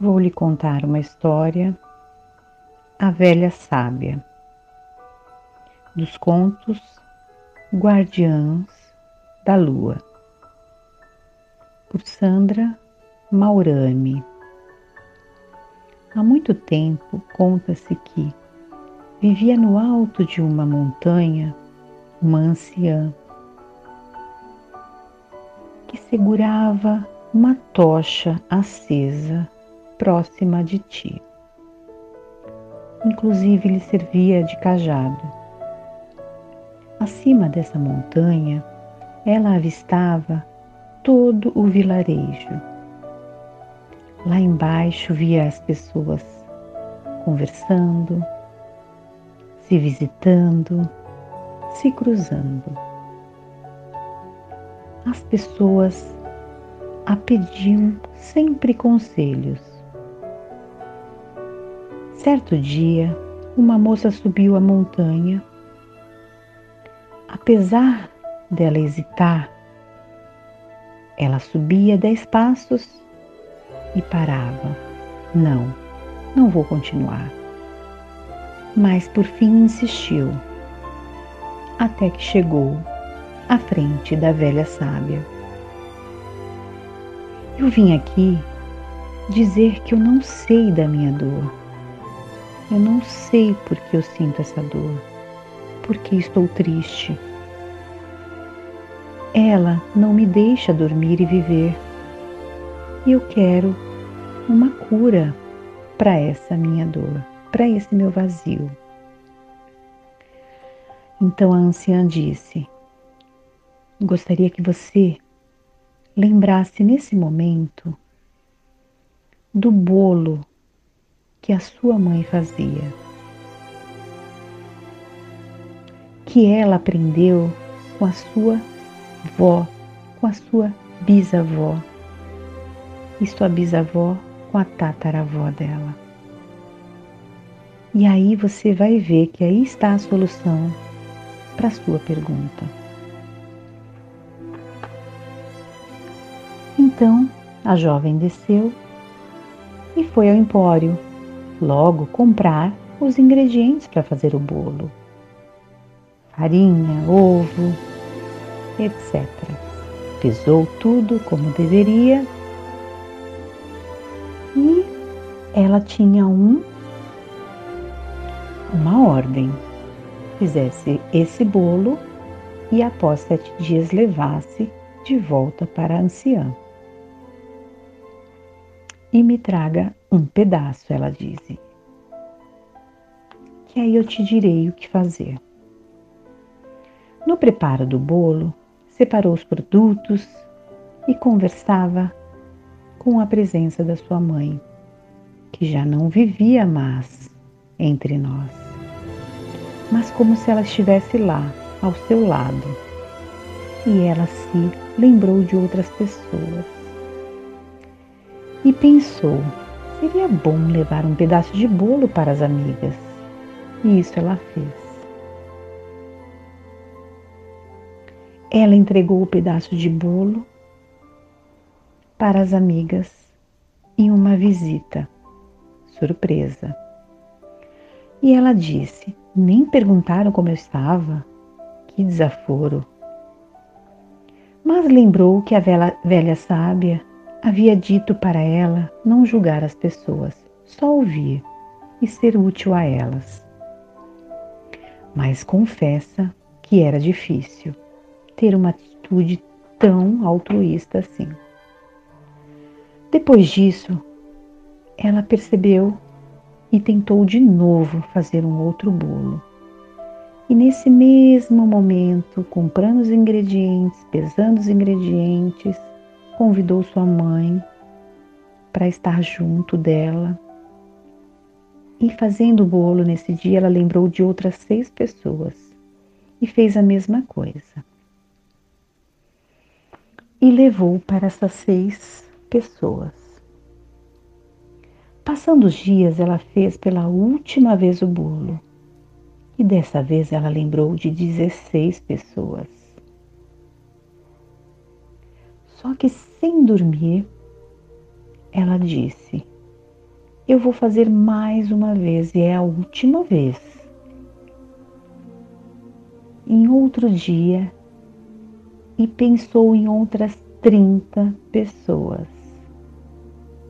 vou lhe contar uma história, A Velha Sábia, dos contos Guardiãs da Lua, por Sandra Maurami. Há muito tempo conta-se que vivia no alto de uma montanha uma anciã que segurava uma tocha acesa próxima de ti. Inclusive lhe servia de cajado. Acima dessa montanha, ela avistava todo o vilarejo. Lá embaixo via as pessoas conversando, se visitando, se cruzando. As pessoas a pediam sempre conselhos. Certo dia, uma moça subiu a montanha. Apesar dela hesitar, ela subia dez passos e parava. Não, não vou continuar. Mas por fim insistiu, até que chegou à frente da velha sábia. Eu vim aqui dizer que eu não sei da minha dor eu não sei por que eu sinto essa dor, porque estou triste. Ela não me deixa dormir e viver. E eu quero uma cura para essa minha dor, para esse meu vazio. Então a anciã disse: Gostaria que você lembrasse nesse momento do bolo que a sua mãe fazia, que ela aprendeu com a sua vó, com a sua bisavó e sua bisavó com a tataravó dela. E aí você vai ver que aí está a solução para a sua pergunta. Então a jovem desceu e foi ao empório logo comprar os ingredientes para fazer o bolo: farinha, ovo, etc. Pesou tudo como deveria e ela tinha um uma ordem. Fizesse esse bolo e após sete dias levasse de volta para a anciã e me traga um pedaço, ela disse. Que aí eu te direi o que fazer. No preparo do bolo, separou os produtos e conversava com a presença da sua mãe, que já não vivia mais entre nós, mas como se ela estivesse lá, ao seu lado. E ela se lembrou de outras pessoas e pensou: seria bom levar um pedaço de bolo para as amigas. E isso ela fez. Ela entregou o pedaço de bolo para as amigas em uma visita surpresa. E ela disse: Nem perguntaram como eu estava? Que desaforo! Mas lembrou que a velha, velha sábia havia dito para ela não julgar as pessoas, só ouvir e ser útil a elas. Mas confessa que era difícil ter uma atitude tão altruísta assim. Depois disso, ela percebeu e tentou de novo fazer um outro bolo. E nesse mesmo momento, comprando os ingredientes, pesando os ingredientes, convidou sua mãe para estar junto dela. E fazendo o bolo nesse dia, ela lembrou de outras seis pessoas e fez a mesma coisa. E levou para essas seis pessoas. Passando os dias, ela fez pela última vez o bolo. E dessa vez ela lembrou de 16 pessoas. Só que sem dormir, ela disse: eu vou fazer mais uma vez e é a última vez. Em outro dia, e pensou em outras 30 pessoas.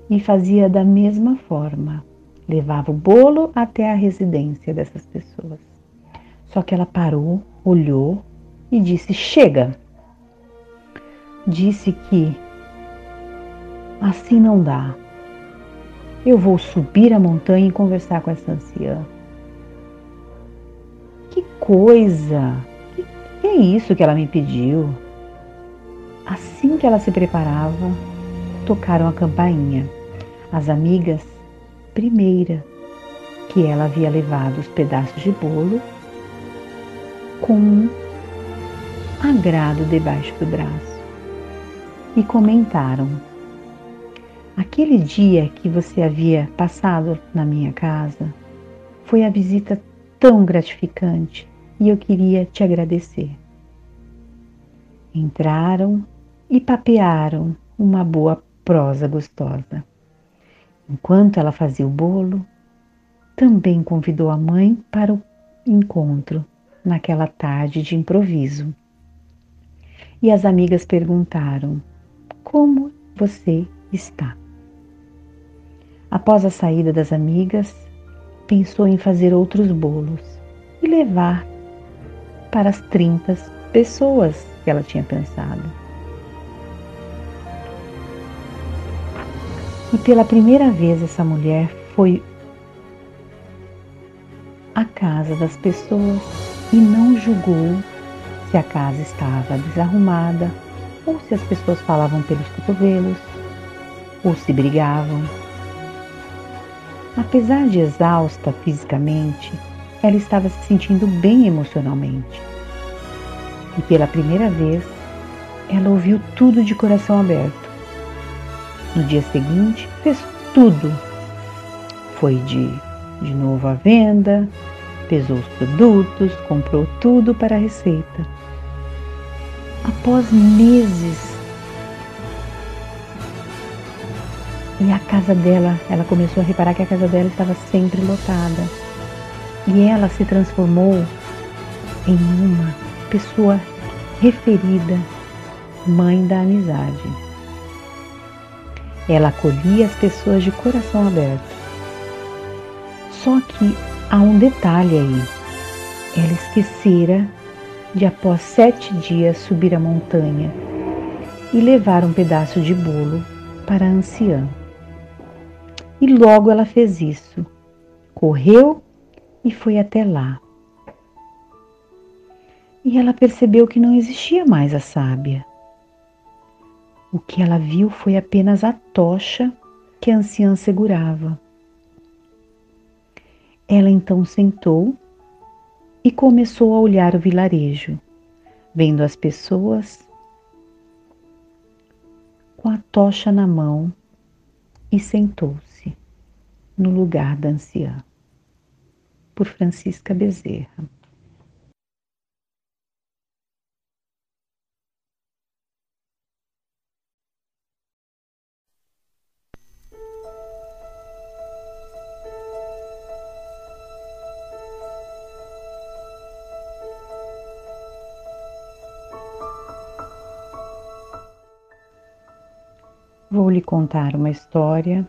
E fazia da mesma forma. Levava o bolo até a residência dessas pessoas. Só que ela parou, olhou e disse: Chega! Disse que assim não dá. Eu vou subir a montanha e conversar com essa anciã. Que coisa! Que, que é isso que ela me pediu? Assim que ela se preparava, tocaram a campainha. As amigas, primeira, que ela havia levado os pedaços de bolo com um agrado debaixo do braço e comentaram: Aquele dia que você havia passado na minha casa foi a visita tão gratificante e eu queria te agradecer. Entraram e papearam uma boa prosa gostosa. Enquanto ela fazia o bolo, também convidou a mãe para o encontro naquela tarde de improviso. E as amigas perguntaram: Como você está? Após a saída das amigas, pensou em fazer outros bolos e levar para as 30 pessoas que ela tinha pensado. E pela primeira vez essa mulher foi à casa das pessoas e não julgou se a casa estava desarrumada ou se as pessoas falavam pelos cotovelos ou se brigavam. Apesar de exausta fisicamente, ela estava se sentindo bem emocionalmente. E pela primeira vez, ela ouviu tudo de coração aberto no dia seguinte, fez tudo. Foi de, de novo à venda, pesou os produtos, comprou tudo para a receita. Após meses, e a casa dela, ela começou a reparar que a casa dela estava sempre lotada. E ela se transformou em uma pessoa referida, mãe da amizade. Ela acolhia as pessoas de coração aberto. Só que há um detalhe aí. Ela esquecera de, após sete dias, subir a montanha e levar um pedaço de bolo para a anciã. E logo ela fez isso. Correu e foi até lá. E ela percebeu que não existia mais a sábia. O que ela viu foi apenas a tocha que a anciã segurava. Ela então sentou e começou a olhar o vilarejo, vendo as pessoas com a tocha na mão e sentou-se no lugar da anciã. Por Francisca Bezerra. Vou lhe contar uma história,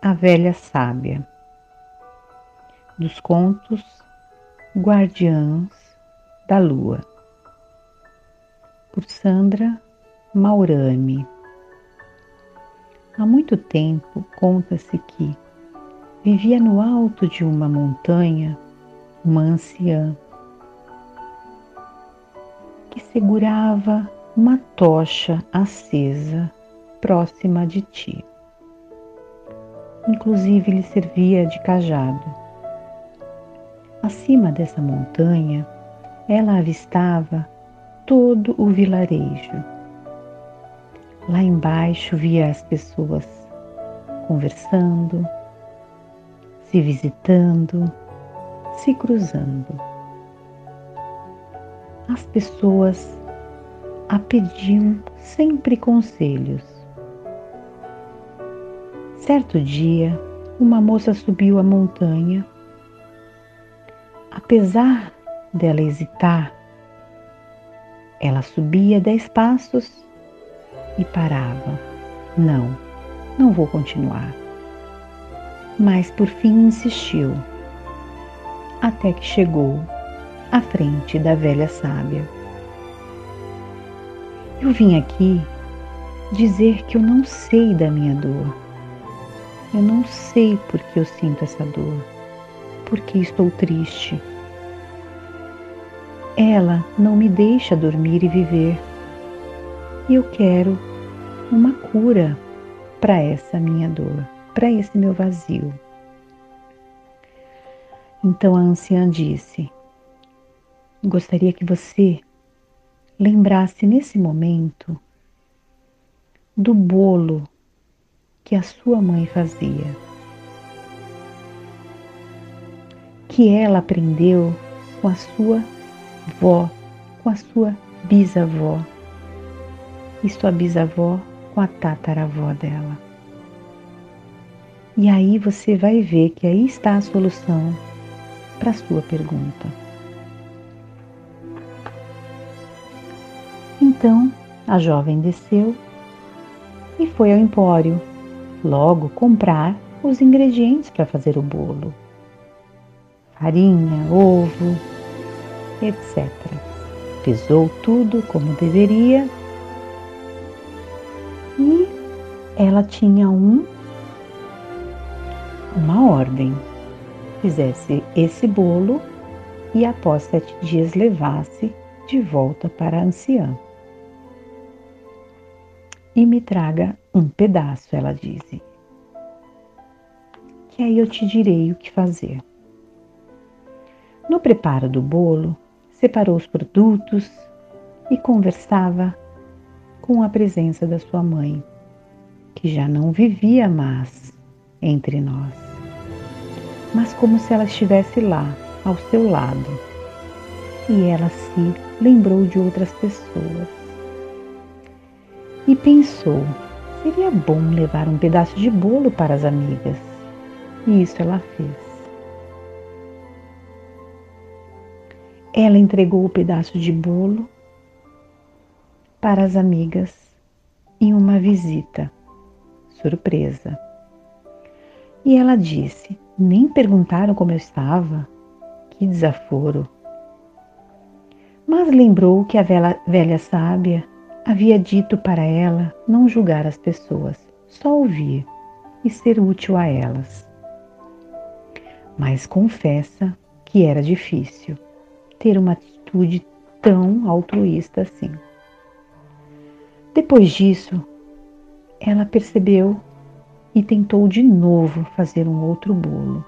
A Velha Sábia, dos contos Guardiãs da Lua, por Sandra Maurami. Há muito tempo conta-se que vivia no alto de uma montanha uma anciã que segurava uma tocha acesa próxima de ti. Inclusive lhe servia de cajado. Acima dessa montanha, ela avistava todo o vilarejo. Lá embaixo via as pessoas conversando, se visitando, se cruzando. As pessoas a pediam sempre conselhos Certo dia, uma moça subiu a montanha. Apesar dela hesitar, ela subia dez passos e parava. Não, não vou continuar. Mas por fim insistiu, até que chegou à frente da velha sábia. Eu vim aqui dizer que eu não sei da minha dor. Eu não sei por que eu sinto essa dor, porque estou triste. Ela não me deixa dormir e viver. E eu quero uma cura para essa minha dor, para esse meu vazio. Então a anciã disse: Gostaria que você lembrasse nesse momento do bolo que a sua mãe fazia, que ela aprendeu com a sua vó, com a sua bisavó e sua bisavó com a tataravó dela. E aí você vai ver que aí está a solução para a sua pergunta. Então a jovem desceu e foi ao empório logo comprar os ingredientes para fazer o bolo: farinha, ovo, etc. Pesou tudo como deveria e ela tinha um uma ordem. Fizesse esse bolo e após sete dias levasse de volta para a anciã. E me traga um pedaço, ela disse. Que aí eu te direi o que fazer. No preparo do bolo, separou os produtos e conversava com a presença da sua mãe, que já não vivia mais entre nós, mas como se ela estivesse lá, ao seu lado. E ela se lembrou de outras pessoas e pensou: seria bom levar um pedaço de bolo para as amigas. E isso ela fez. Ela entregou o pedaço de bolo para as amigas em uma visita surpresa. E ela disse: Nem perguntaram como eu estava? Que desaforo! Mas lembrou que a velha, velha sábia havia dito para ela não julgar as pessoas, só ouvir e ser útil a elas. Mas confessa que era difícil ter uma atitude tão altruísta assim. Depois disso, ela percebeu e tentou de novo fazer um outro bolo.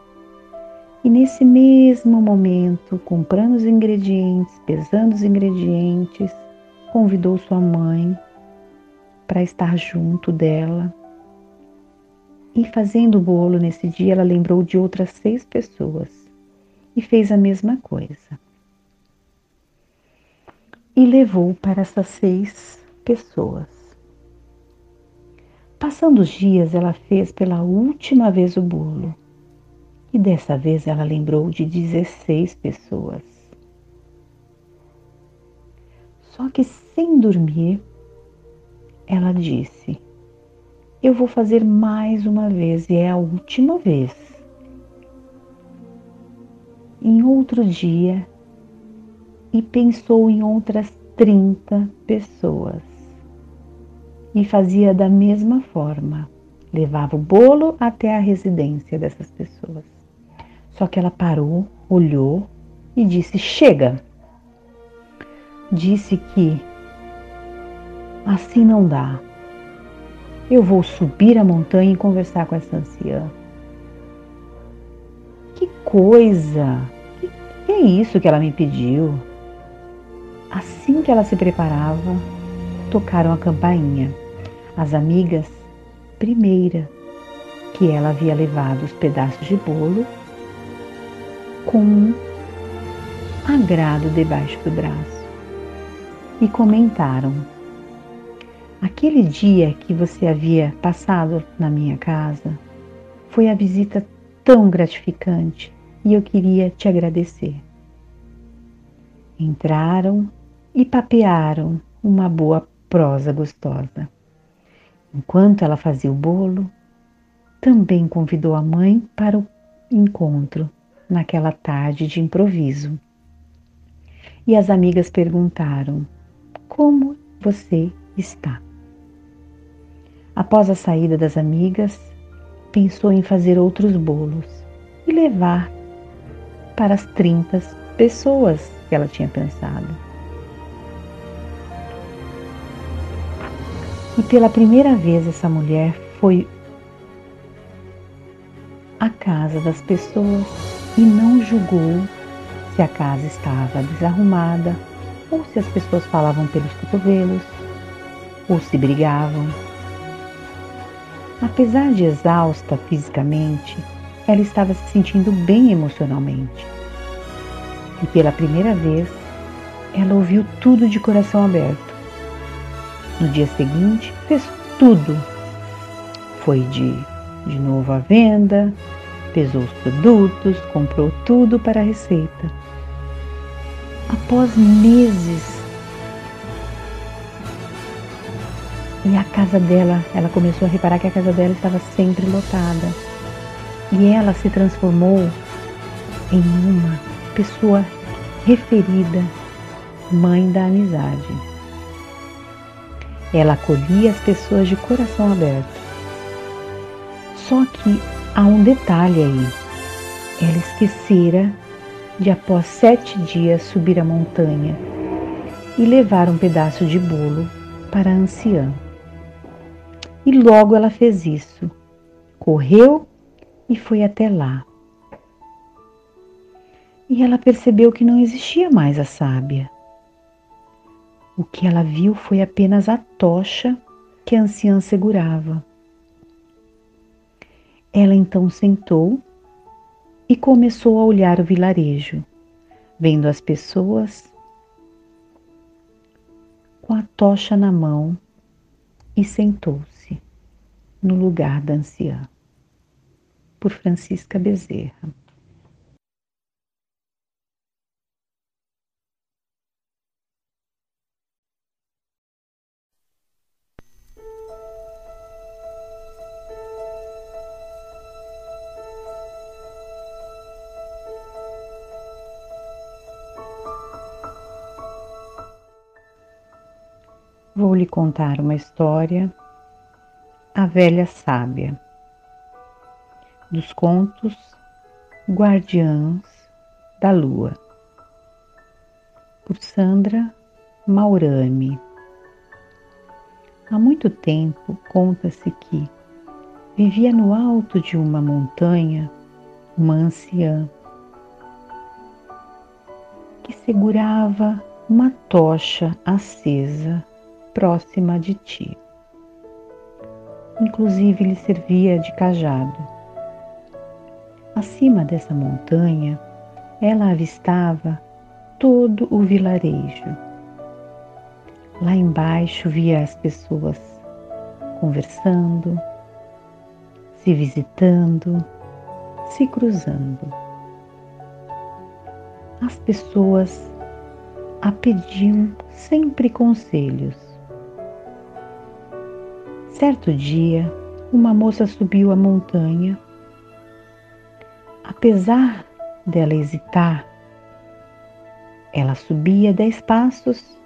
E nesse mesmo momento, comprando os ingredientes, pesando os ingredientes, convidou sua mãe para estar junto dela. E fazendo o bolo nesse dia, ela lembrou de outras seis pessoas e fez a mesma coisa. E levou para essas seis pessoas. Passando os dias, ela fez pela última vez o bolo. E dessa vez ela lembrou de 16 pessoas. Só que sem dormir, ela disse: Eu vou fazer mais uma vez e é a última vez. Em outro dia, e pensou em outras 30 pessoas. E fazia da mesma forma. Levava o bolo até a residência dessas pessoas. Só que ela parou, olhou e disse: Chega! Disse que assim não dá. Eu vou subir a montanha e conversar com essa anciã. Que coisa! Que, que é isso que ela me pediu? Assim que ela se preparava, tocaram a campainha. As amigas, primeira, que ela havia levado os pedaços de bolo com um agrado debaixo do braço e comentaram: Aquele dia que você havia passado na minha casa Foi a visita tão gratificante e eu queria te agradecer. Entraram e papearam uma boa prosa gostosa. Enquanto ela fazia o bolo, também convidou a mãe para o encontro naquela tarde de improviso. E as amigas perguntaram: Como você está? Após a saída das amigas, pensou em fazer outros bolos e levar para as 30 pessoas que ela tinha pensado. E pela primeira vez essa mulher foi à casa das pessoas e não julgou se a casa estava desarrumada ou se as pessoas falavam pelos cotovelos ou se brigavam. Apesar de exausta fisicamente, ela estava se sentindo bem emocionalmente. E pela primeira vez, ela ouviu tudo de coração aberto. No dia seguinte, fez tudo. Foi de, de novo à venda, pesou os produtos, comprou tudo para a receita. Após meses, e a casa dela, ela começou a reparar que a casa dela estava sempre lotada. E ela se transformou em uma pessoa referida, mãe da amizade. Ela acolhia as pessoas de coração aberto. Só que há um detalhe aí. Ela esquecera de após sete dias subir a montanha e levar um pedaço de bolo para a anciã. E logo ela fez isso. Correu e foi até lá. E ela percebeu que não existia mais a sábia. O que ela viu foi apenas a tocha que a anciã segurava. Ela então sentou e começou a olhar o vilarejo, vendo as pessoas com a tocha na mão e sentou-se no lugar da anciã. Por Francisca Bezerra. Vou lhe contar uma história, A Velha Sábia, dos contos Guardiãs da Lua, por Sandra Maurami. Há muito tempo conta-se que vivia no alto de uma montanha uma anciã que segurava uma tocha acesa próxima de ti. Inclusive lhe servia de cajado. Acima dessa montanha, ela avistava todo o vilarejo. Lá embaixo via as pessoas conversando, se visitando, se cruzando. As pessoas a pediam sempre conselhos Certo dia, uma moça subiu a montanha. Apesar dela hesitar, ela subia dez passos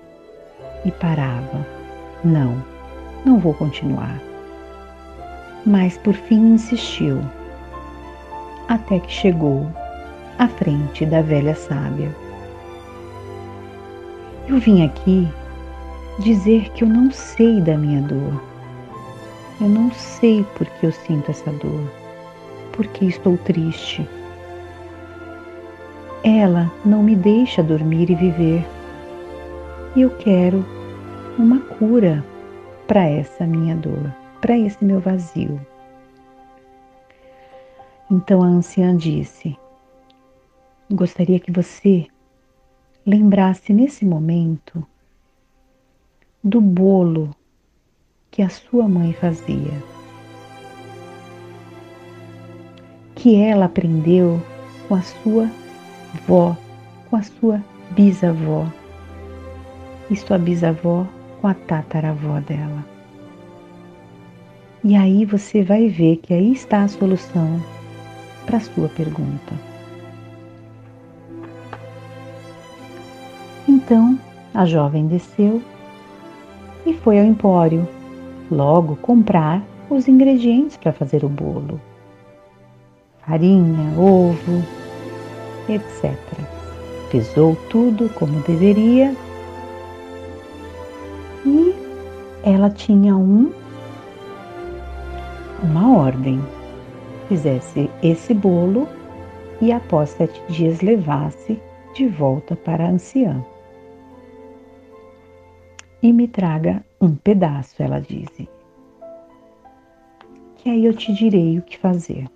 e parava. Não, não vou continuar. Mas por fim insistiu, até que chegou à frente da velha sábia. Eu vim aqui dizer que eu não sei da minha dor eu não sei por que eu sinto essa dor, porque estou triste. Ela não me deixa dormir e viver. E eu quero uma cura para essa minha dor, para esse meu vazio. Então a anciã disse: Gostaria que você lembrasse nesse momento do bolo que a sua mãe fazia. que ela aprendeu com a sua vó, com a sua bisavó e sua bisavó com a tataravó dela. E aí você vai ver que aí está a solução para a sua pergunta. Então a jovem desceu e foi ao empório, logo comprar os ingredientes para fazer o bolo: farinha, ovo, etc. Pesou tudo como deveria e ela tinha um uma ordem. Fizesse esse bolo e após sete dias levasse de volta para a anciã. E me traga um pedaço, ela disse. Que aí eu te direi o que fazer.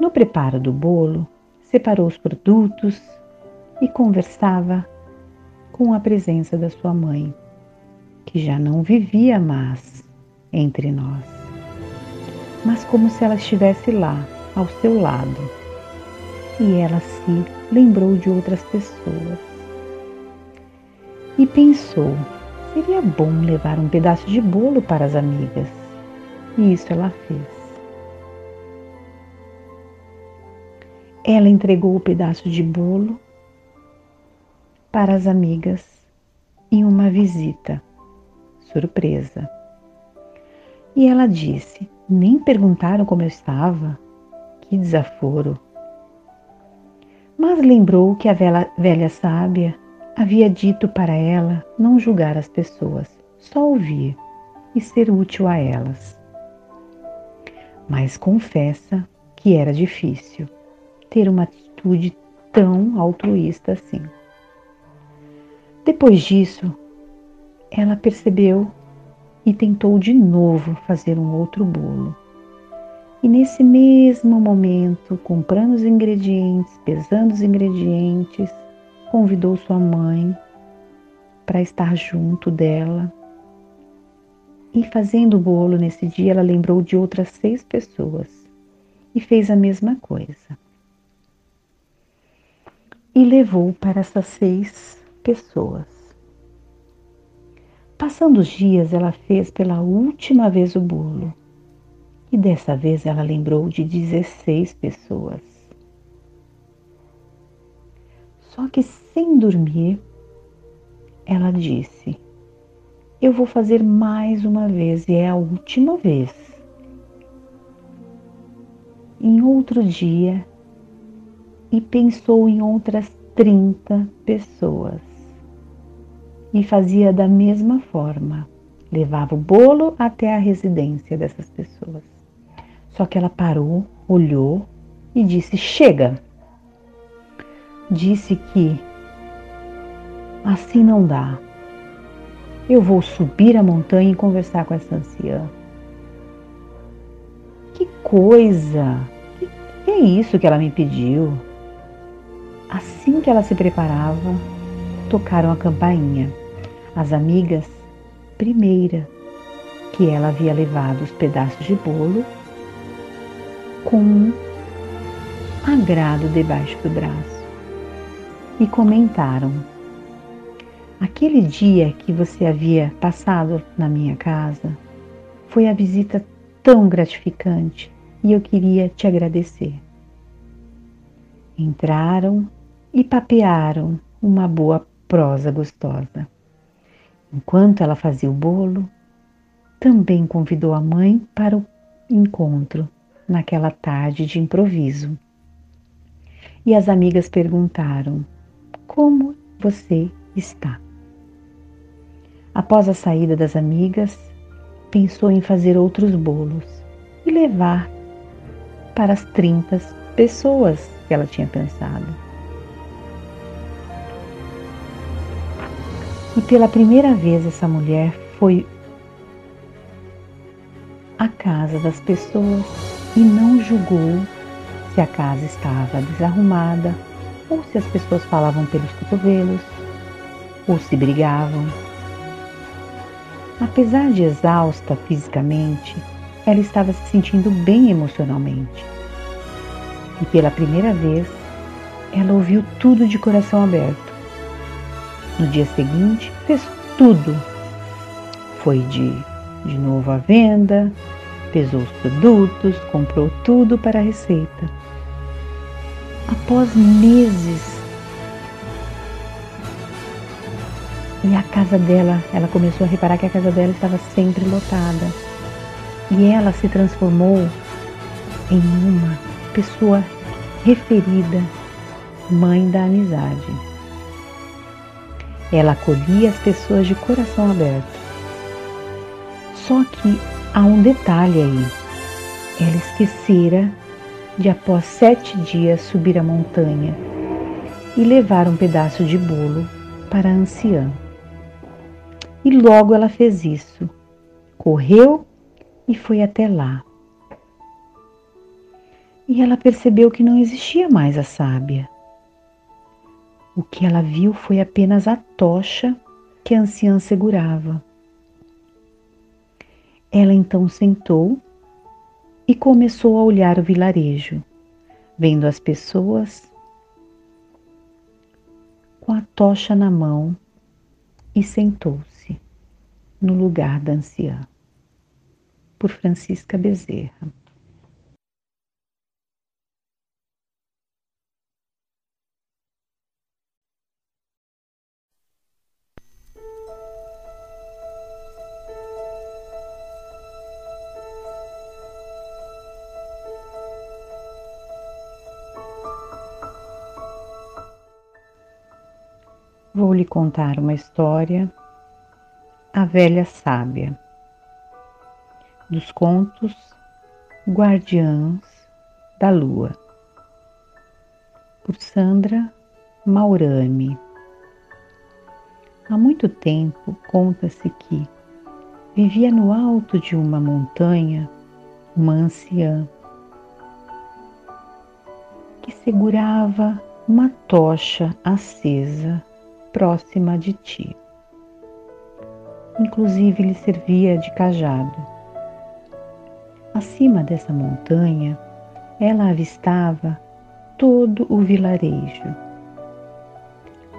No preparo do bolo, separou os produtos e conversava com a presença da sua mãe, que já não vivia mais entre nós, mas como se ela estivesse lá, ao seu lado. E ela se lembrou de outras pessoas. E pensou: seria bom levar um pedaço de bolo para as amigas. E isso ela fez. Ela entregou o pedaço de bolo para as amigas em uma visita surpresa. E ela disse: Nem perguntaram como eu estava? Que desaforo! Mas lembrou que a velha, velha sábia havia dito para ela não julgar as pessoas, só ouvir e ser útil a elas. Mas confessa que era difícil ter uma atitude tão altruísta assim. Depois disso, ela percebeu e tentou de novo fazer um outro bolo. E nesse mesmo momento, comprando os ingredientes, pesando os ingredientes, convidou sua mãe para estar junto dela. E fazendo o bolo nesse dia, ela lembrou de outras seis pessoas e fez a mesma coisa. E levou para essas seis pessoas. Passando os dias, ela fez pela última vez o bolo. E dessa vez ela lembrou de 16 pessoas. Só que sem dormir, ela disse: Eu vou fazer mais uma vez e é a última vez. Em outro dia, e pensou em outras 30 pessoas. E fazia da mesma forma. Levava o bolo até a residência dessas pessoas. Só que ela parou, olhou e disse: Chega! Disse que assim não dá. Eu vou subir a montanha e conversar com essa anciã. Que coisa! Que, que é isso que ela me pediu? Assim que ela se preparava, tocaram a campainha. As amigas, primeira que ela havia levado os pedaços de bolo com um agrado debaixo do braço e comentaram: Aquele dia que você havia passado na minha casa foi a visita tão gratificante e eu queria te agradecer. Entraram e papearam uma boa prosa gostosa. Enquanto ela fazia o bolo, também convidou a mãe para o encontro naquela tarde de improviso. E as amigas perguntaram: Como você está? Após a saída das amigas, pensou em fazer outros bolos e levar para as 30 pessoas que ela tinha pensado. E pela primeira vez essa mulher foi à casa das pessoas e não julgou se a casa estava desarrumada ou se as pessoas falavam pelos cotovelos ou se brigavam. Apesar de exausta fisicamente, ela estava se sentindo bem emocionalmente. E pela primeira vez, ela ouviu tudo de coração aberto. No dia seguinte, fez tudo. Foi de, de novo à venda, pesou os produtos, comprou tudo para a receita. Após meses, e a casa dela, ela começou a reparar que a casa dela estava sempre lotada. E ela se transformou em uma pessoa referida, mãe da amizade. Ela acolhia as pessoas de coração aberto. Só que há um detalhe aí. Ela esquecera de após sete dias subir a montanha e levar um pedaço de bolo para a anciã. E logo ela fez isso. Correu e foi até lá. E ela percebeu que não existia mais a sábia. O que ela viu foi apenas a tocha que a anciã segurava. Ela então sentou e começou a olhar o vilarejo, vendo as pessoas com a tocha na mão e sentou-se no lugar da anciã. Por Francisca Bezerra. Vou lhe contar uma história, A Velha Sábia, dos contos Guardiãs da Lua, por Sandra Maurami. Há muito tempo conta-se que vivia no alto de uma montanha uma anciã que segurava uma tocha acesa próxima de ti. Inclusive lhe servia de cajado. Acima dessa montanha, ela avistava todo o vilarejo.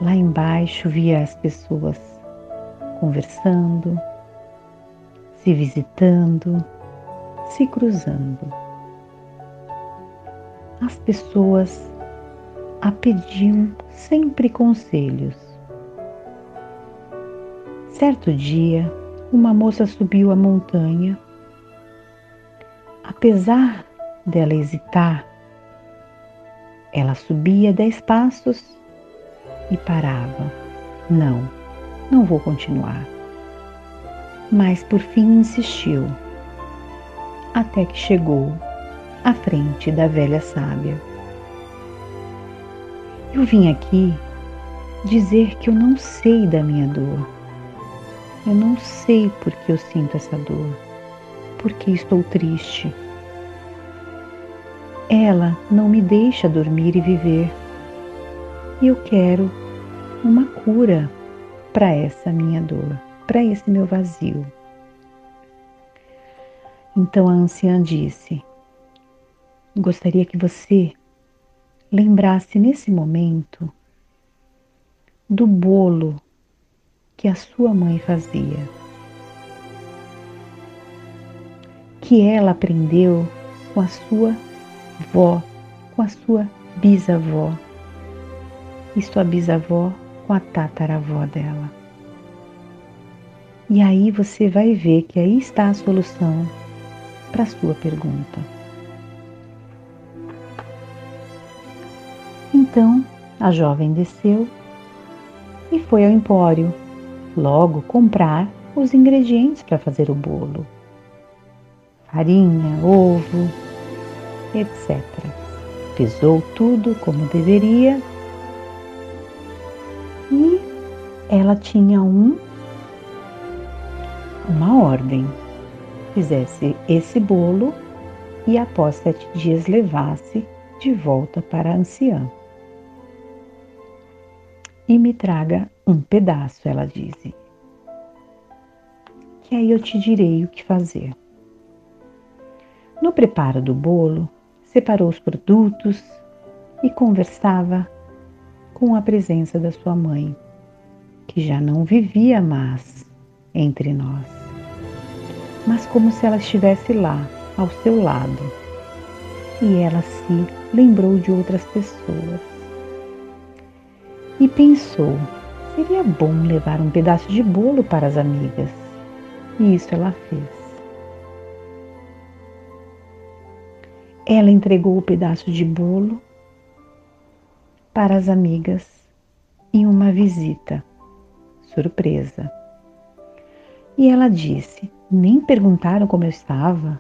Lá embaixo via as pessoas conversando, se visitando, se cruzando. As pessoas a pediam sempre conselhos Certo dia, uma moça subiu a montanha. Apesar dela hesitar, ela subia dez passos e parava. Não, não vou continuar. Mas por fim insistiu, até que chegou à frente da velha sábia. Eu vim aqui dizer que eu não sei da minha dor eu não sei por que eu sinto essa dor, porque estou triste. Ela não me deixa dormir e viver. E eu quero uma cura para essa minha dor, para esse meu vazio. Então a anciã disse: Gostaria que você lembrasse nesse momento do bolo que a sua mãe fazia, que ela aprendeu com a sua vó, com a sua bisavó e sua bisavó com a tataravó dela. E aí você vai ver que aí está a solução para a sua pergunta. Então a jovem desceu e foi ao empório logo comprar os ingredientes para fazer o bolo: farinha, ovo, etc. Pesou tudo como deveria e ela tinha um uma ordem. Fizesse esse bolo e após sete dias levasse de volta para a anciã e me traga um pedaço, ela disse. Que aí eu te direi o que fazer. No preparo do bolo, separou os produtos e conversava com a presença da sua mãe, que já não vivia mais entre nós, mas como se ela estivesse lá, ao seu lado. E ela se lembrou de outras pessoas e pensou: seria bom levar um pedaço de bolo para as amigas. E isso ela fez. Ela entregou o pedaço de bolo para as amigas em uma visita surpresa. E ela disse: Nem perguntaram como eu estava?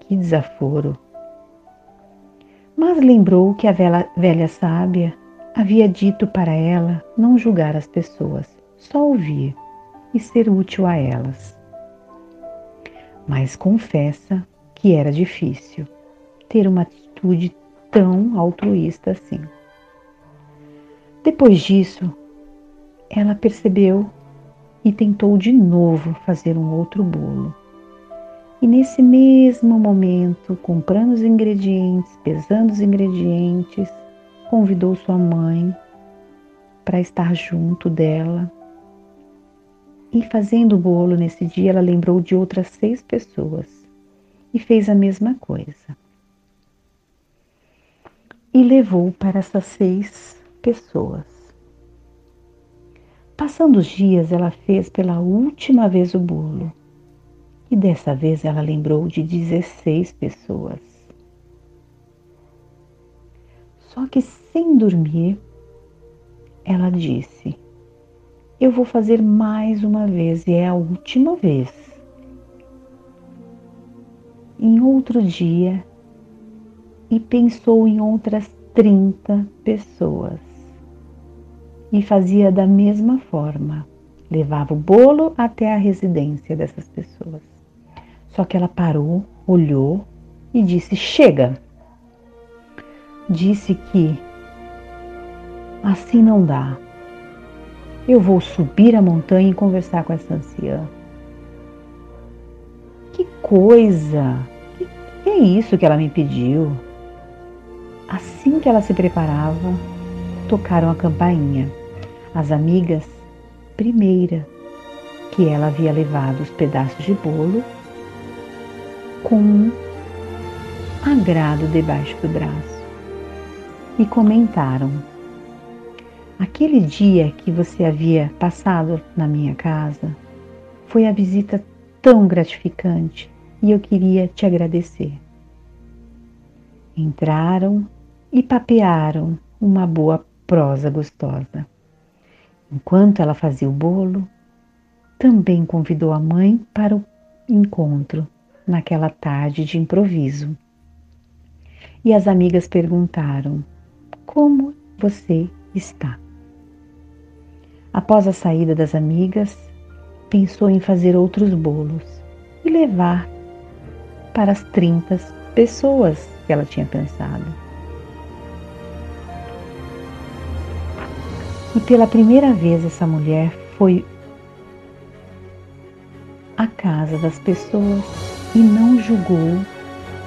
Que desaforo! Mas lembrou que a velha, velha sábia havia dito para ela não julgar as pessoas, só ouvir e ser útil a elas. Mas confessa que era difícil ter uma atitude tão altruísta assim. Depois disso, ela percebeu e tentou de novo fazer um outro bolo. E nesse mesmo momento, comprando os ingredientes, pesando os ingredientes, convidou sua mãe para estar junto dela. E fazendo o bolo nesse dia, ela lembrou de outras seis pessoas e fez a mesma coisa. E levou para essas seis pessoas. Passando os dias, ela fez pela última vez o bolo. E dessa vez ela lembrou de 16 pessoas. Só que sem dormir, ela disse: Eu vou fazer mais uma vez e é a última vez. Em outro dia, e pensou em outras 30 pessoas. E fazia da mesma forma. Levava o bolo até a residência dessas pessoas. Só que ela parou, olhou e disse: Chega! Disse que assim não dá. Eu vou subir a montanha e conversar com essa anciã. Que coisa! Que é isso que ela me pediu? Assim que ela se preparava, tocaram a campainha. As amigas, primeira, que ela havia levado os pedaços de bolo com um agrado debaixo do braço e comentaram: Aquele dia que você havia passado na minha casa foi a visita tão gratificante e eu queria te agradecer. Entraram e papearam uma boa prosa gostosa. Enquanto ela fazia o bolo, também convidou a mãe para o encontro naquela tarde de improviso. E as amigas perguntaram: Como você está? Após a saída das amigas, pensou em fazer outros bolos e levar para as 30 pessoas que ela tinha pensado. E pela primeira vez essa mulher foi à casa das pessoas e não julgou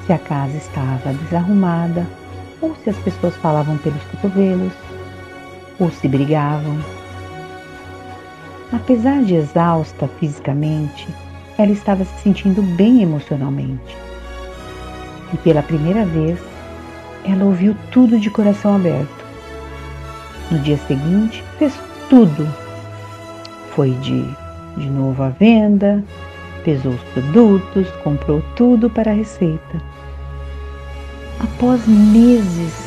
se a casa estava desarrumada ou se as pessoas falavam pelos cotovelos ou se brigavam. Apesar de exausta fisicamente, ela estava se sentindo bem emocionalmente. E pela primeira vez, ela ouviu tudo de coração aberto no dia seguinte, fez tudo. Foi de, de novo à venda, pesou os produtos, comprou tudo para a receita. Após meses,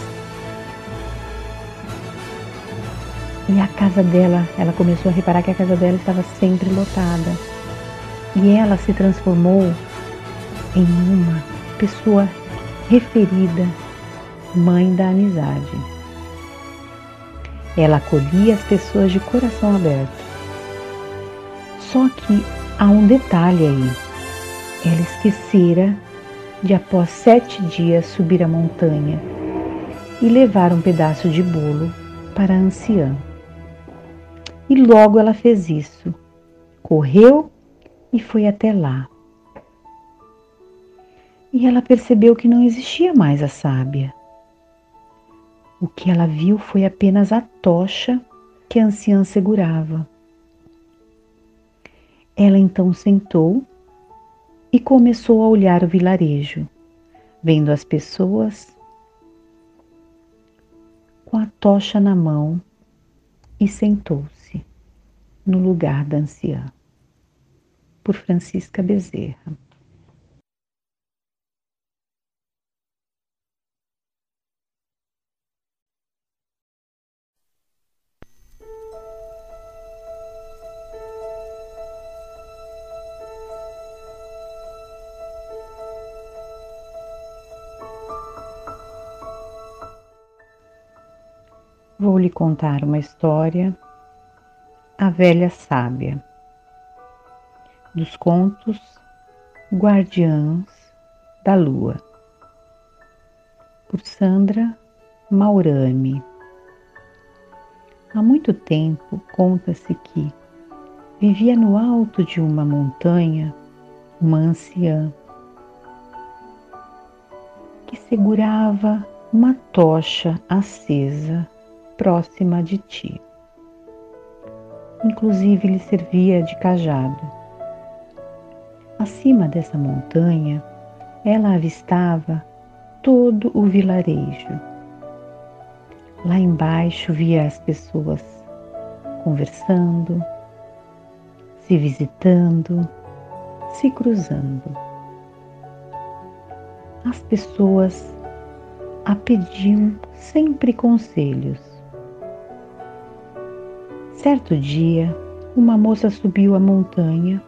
e a casa dela, ela começou a reparar que a casa dela estava sempre lotada. E ela se transformou em uma pessoa referida, mãe da amizade. Ela acolhia as pessoas de coração aberto. Só que há um detalhe aí. Ela esquecera de após sete dias subir a montanha e levar um pedaço de bolo para a anciã. E logo ela fez isso. Correu e foi até lá. E ela percebeu que não existia mais a sábia. O que ela viu foi apenas a tocha que a anciã segurava. Ela então sentou e começou a olhar o vilarejo, vendo as pessoas com a tocha na mão e sentou-se no lugar da anciã. Por Francisca Bezerra. Vou lhe contar uma história, A Velha Sábia, dos contos Guardiãs da Lua, por Sandra Maurami. Há muito tempo conta-se que vivia no alto de uma montanha uma anciã que segurava uma tocha acesa próxima de ti. Inclusive lhe servia de cajado. Acima dessa montanha, ela avistava todo o vilarejo. Lá embaixo via as pessoas conversando, se visitando, se cruzando. As pessoas a pediam sempre conselhos Certo dia, uma moça subiu a montanha.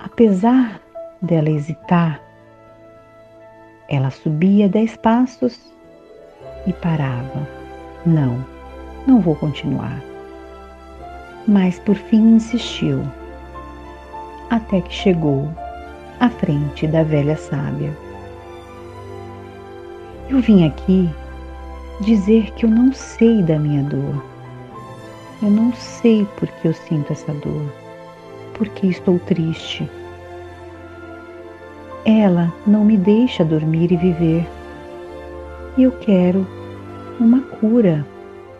Apesar dela hesitar, ela subia dez passos e parava. Não, não vou continuar. Mas por fim insistiu, até que chegou à frente da velha sábia. Eu vim aqui dizer que eu não sei da minha dor eu não sei por que eu sinto essa dor, porque estou triste. Ela não me deixa dormir e viver. E eu quero uma cura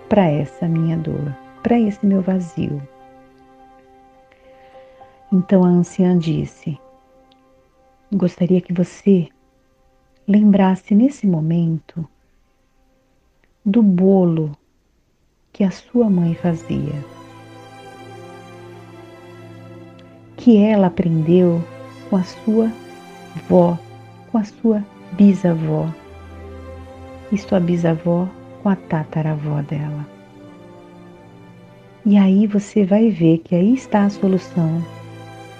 para essa minha dor, para esse meu vazio. Então a anciã disse: Gostaria que você lembrasse nesse momento do bolo que a sua mãe fazia, que ela aprendeu com a sua vó, com a sua bisavó e sua bisavó com a tataravó dela. E aí você vai ver que aí está a solução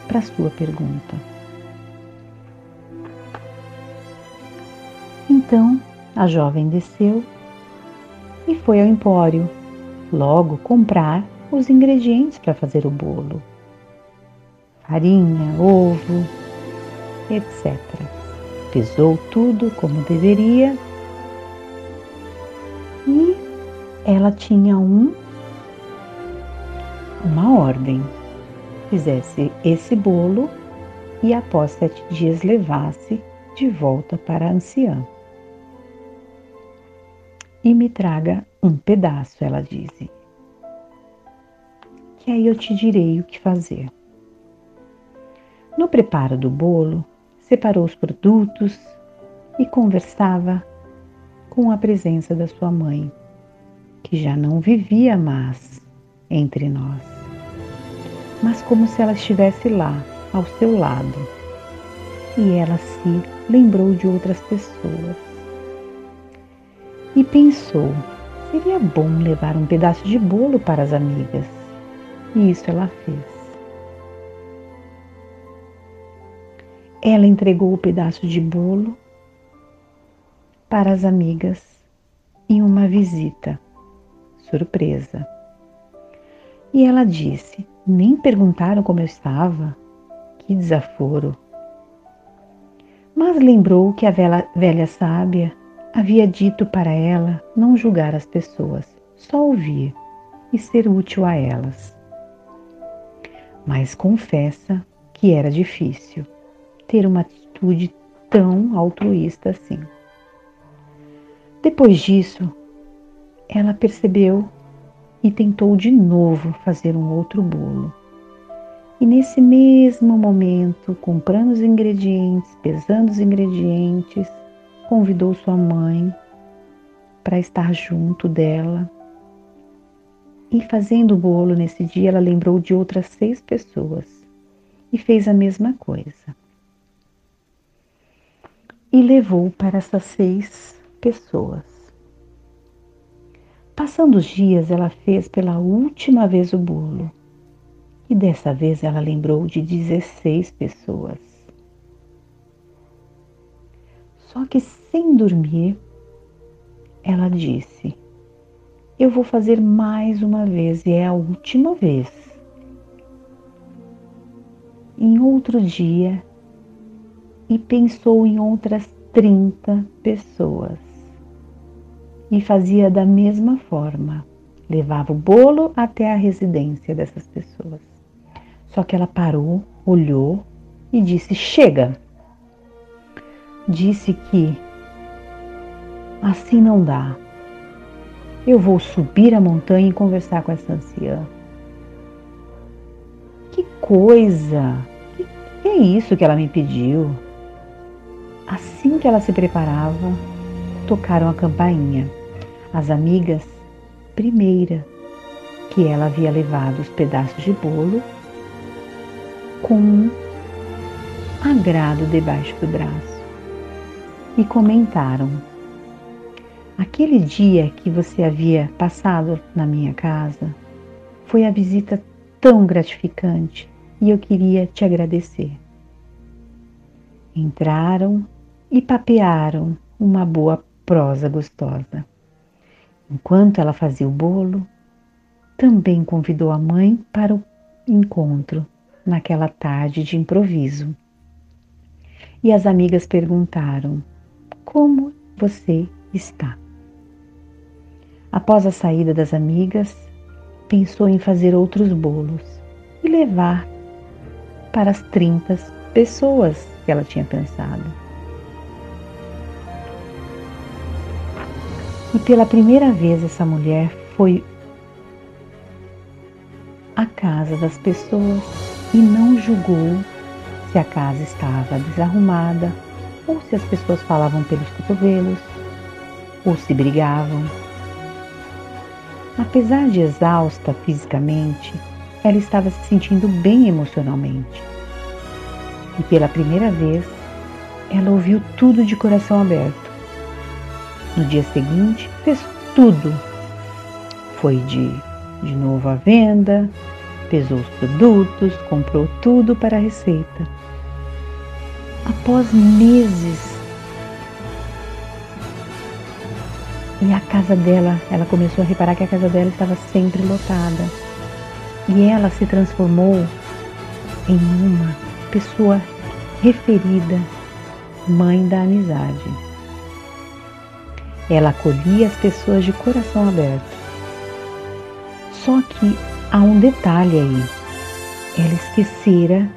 para a sua pergunta. Então a jovem desceu e foi ao empório logo comprar os ingredientes para fazer o bolo: farinha, ovo, etc. Pesou tudo como deveria e ela tinha um uma ordem. Fizesse esse bolo e após sete dias levasse de volta para a anciã. E me traga um pedaço, ela disse. Que aí eu te direi o que fazer. No preparo do bolo, separou os produtos e conversava com a presença da sua mãe, que já não vivia mais entre nós, mas como se ela estivesse lá, ao seu lado. E ela se lembrou de outras pessoas e pensou Seria bom levar um pedaço de bolo para as amigas. E isso ela fez. Ela entregou o pedaço de bolo para as amigas em uma visita surpresa. E ela disse: Nem perguntaram como eu estava? Que desaforo! Mas lembrou que a velha, velha sábia Havia dito para ela não julgar as pessoas, só ouvir e ser útil a elas. Mas confessa que era difícil ter uma atitude tão altruísta assim. Depois disso, ela percebeu e tentou de novo fazer um outro bolo. E nesse mesmo momento, comprando os ingredientes, pesando os ingredientes, convidou sua mãe para estar junto dela. E fazendo o bolo nesse dia, ela lembrou de outras seis pessoas e fez a mesma coisa. E levou para essas seis pessoas. Passando os dias, ela fez pela última vez o bolo e dessa vez ela lembrou de 16 pessoas. Só que sem dormir, ela disse: Eu vou fazer mais uma vez e é a última vez. Em outro dia, e pensou em outras 30 pessoas. E fazia da mesma forma. Levava o bolo até a residência dessas pessoas. Só que ela parou, olhou e disse: Chega! Disse que assim não dá. Eu vou subir a montanha e conversar com essa anciã. Que coisa! Que, que é isso que ela me pediu? Assim que ela se preparava, tocaram a campainha. As amigas, primeira, que ela havia levado os pedaços de bolo com agrado debaixo do braço e comentaram: Aquele dia que você havia passado na minha casa foi a visita tão gratificante e eu queria te agradecer. Entraram e papearam uma boa prosa gostosa. Enquanto ela fazia o bolo, também convidou a mãe para o encontro naquela tarde de improviso. E as amigas perguntaram: Como você está? Após a saída das amigas, pensou em fazer outros bolos e levar para as 30 pessoas que ela tinha pensado. E pela primeira vez essa mulher foi à casa das pessoas e não julgou se a casa estava desarrumada ou se as pessoas falavam pelos cotovelos ou se brigavam. Apesar de exausta fisicamente, ela estava se sentindo bem emocionalmente. E pela primeira vez, ela ouviu tudo de coração aberto. No dia seguinte, fez tudo. Foi de, de novo à venda, pesou os produtos, comprou tudo para a receita. Após meses, e a casa dela, ela começou a reparar que a casa dela estava sempre lotada. E ela se transformou em uma pessoa referida, mãe da amizade. Ela acolhia as pessoas de coração aberto. Só que Há um detalhe aí. Ela esquecera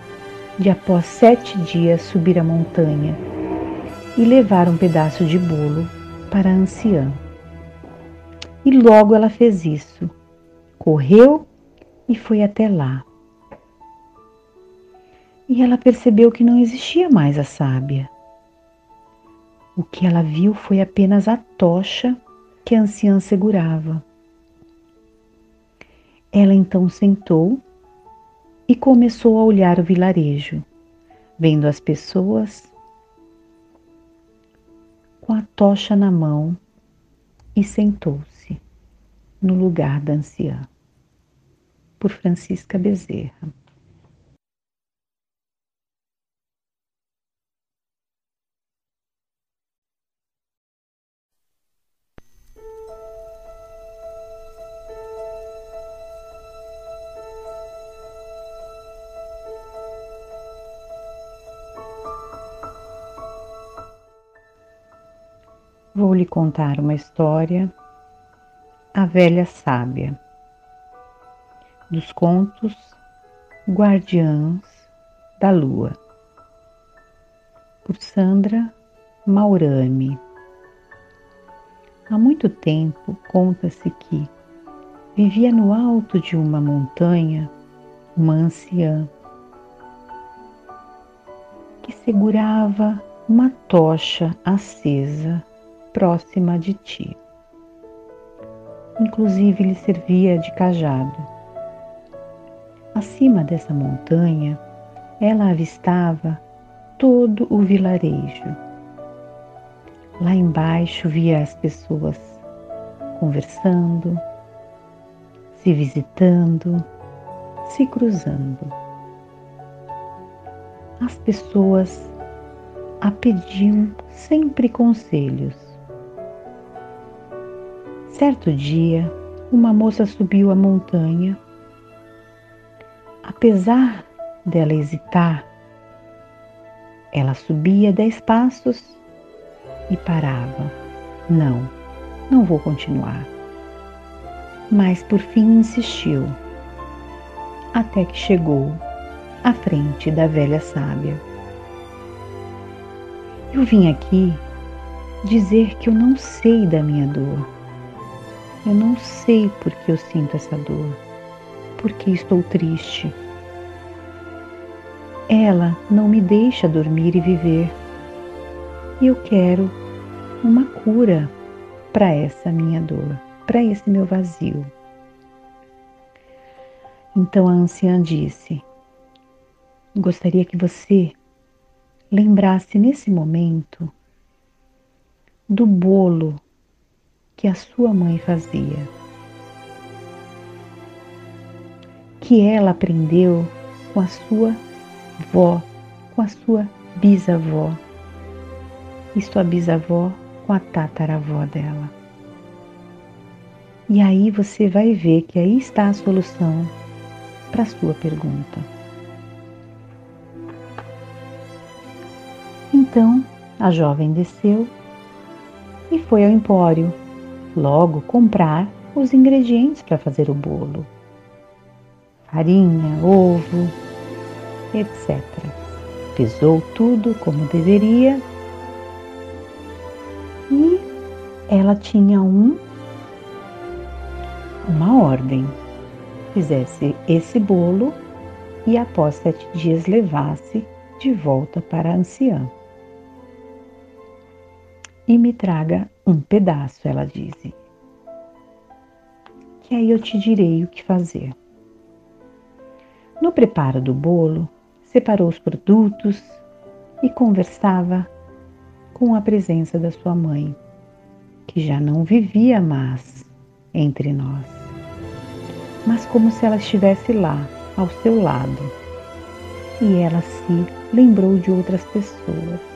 de após sete dias subir a montanha e levar um pedaço de bolo para a anciã. E logo ela fez isso. Correu e foi até lá. E ela percebeu que não existia mais a sábia. O que ela viu foi apenas a tocha que a anciã segurava. Ela então sentou e começou a olhar o vilarejo, vendo as pessoas com a tocha na mão e sentou-se no lugar da anciã. Por Francisca Bezerra. Vou lhe contar uma história, A Velha Sábia, dos contos Guardiãs da Lua. por Sandra Maurami. Há muito tempo conta-se que vivia no alto de uma montanha uma anciã que segurava uma tocha acesa próxima de ti. Inclusive lhe servia de cajado. Acima dessa montanha, ela avistava todo o vilarejo. Lá embaixo via as pessoas conversando, se visitando, se cruzando. As pessoas a pediam sempre conselhos. Certo dia, uma moça subiu a montanha. Apesar dela hesitar, ela subia dez passos e parava. Não, não vou continuar. Mas por fim insistiu, até que chegou à frente da velha sábia. Eu vim aqui dizer que eu não sei da minha dor. Eu não sei por que eu sinto essa dor, porque estou triste. Ela não me deixa dormir e viver. E eu quero uma cura para essa minha dor, para esse meu vazio. Então a anciã disse: Gostaria que você lembrasse nesse momento do bolo que a sua mãe fazia, que ela aprendeu com a sua vó, com a sua bisavó e sua bisavó com a tataravó dela. E aí você vai ver que aí está a solução para a sua pergunta. Então a jovem desceu e foi ao empório, logo comprar os ingredientes para fazer o bolo: farinha, ovo, etc pesou tudo como deveria e ela tinha um uma ordem. Fizesse esse bolo e após sete dias levasse de volta para a anciã. E me traga um pedaço, ela disse. Que aí eu te direi o que fazer. No preparo do bolo, separou os produtos e conversava com a presença da sua mãe, que já não vivia mais entre nós, mas como se ela estivesse lá, ao seu lado. E ela se lembrou de outras pessoas.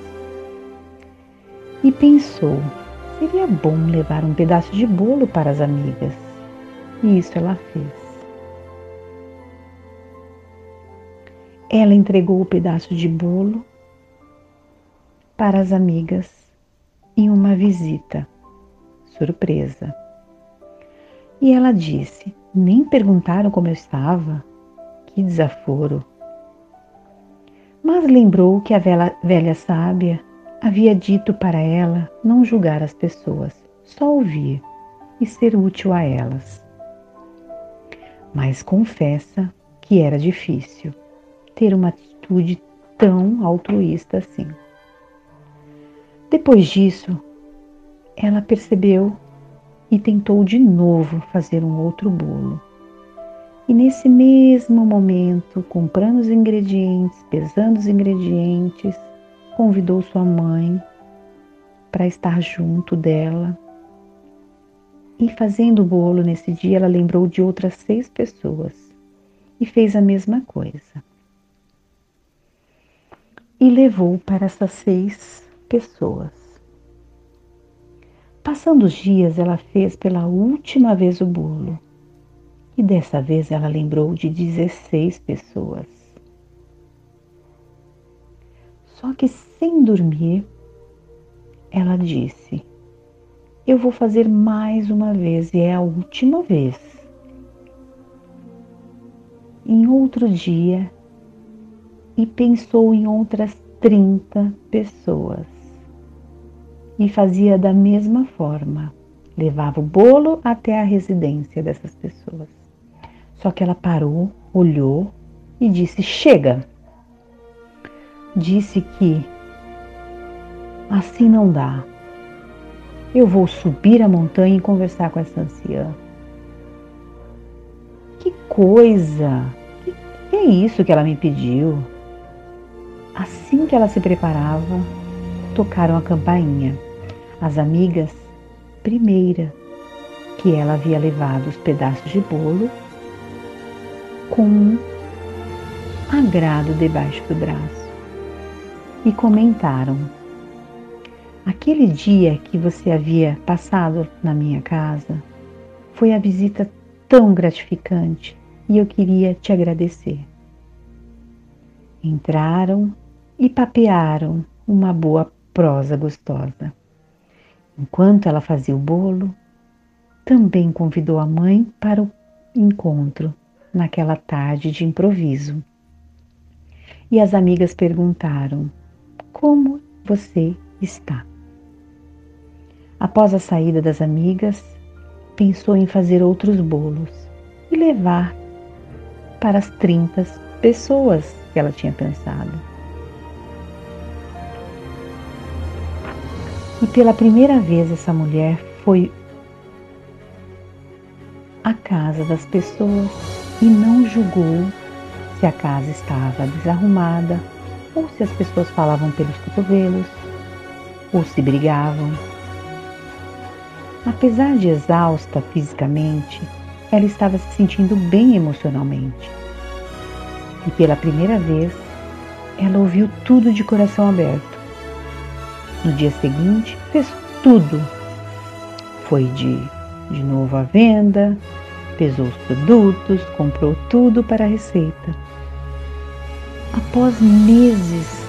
E pensou: seria bom levar um pedaço de bolo para as amigas. E isso ela fez. Ela entregou o pedaço de bolo para as amigas em uma visita surpresa. E ela disse: Nem perguntaram como eu estava? Que desaforo! Mas lembrou que a velha, velha sábia havia dito para ela não julgar as pessoas, só ouvir e ser útil a elas. Mas confessa que era difícil ter uma atitude tão altruísta assim. Depois disso, ela percebeu e tentou de novo fazer um outro bolo. E nesse mesmo momento, comprando os ingredientes, pesando os ingredientes, convidou sua mãe para estar junto dela. E fazendo o bolo nesse dia, ela lembrou de outras seis pessoas e fez a mesma coisa e levou para essas seis pessoas. Passando os dias, ela fez pela última vez o bolo e dessa vez ela lembrou de 16 pessoas. Só que sem dormir, ela disse: Eu vou fazer mais uma vez e é a última vez. Em outro dia, e pensou em outras 30 pessoas. E fazia da mesma forma. Levava o bolo até a residência dessas pessoas. Só que ela parou, olhou e disse: Chega! Disse que assim não dá. Eu vou subir a montanha e conversar com essa anciã. Que coisa! Que, que é isso que ela me pediu? Assim que ela se preparava, tocaram a campainha. As amigas, primeira que ela havia levado os pedaços de bolo com agrado debaixo do braço e comentaram: Aquele dia que você havia passado na minha casa foi a visita tão gratificante e eu queria te agradecer. Entraram e papearam uma boa prosa gostosa. Enquanto ela fazia o bolo, também convidou a mãe para o encontro naquela tarde de improviso. E as amigas perguntaram: Como você está? Após a saída das amigas, pensou em fazer outros bolos e levar para as 30 pessoas que ela tinha pensado. E pela primeira vez essa mulher foi à casa das pessoas e não julgou se a casa estava desarrumada ou se as pessoas falavam pelos cotovelos ou se brigavam. Apesar de exausta fisicamente, ela estava se sentindo bem emocionalmente. E pela primeira vez, ela ouviu tudo de coração aberto. No dia seguinte, fez tudo. Foi de, de novo à venda, pesou os produtos, comprou tudo para a receita. Após meses,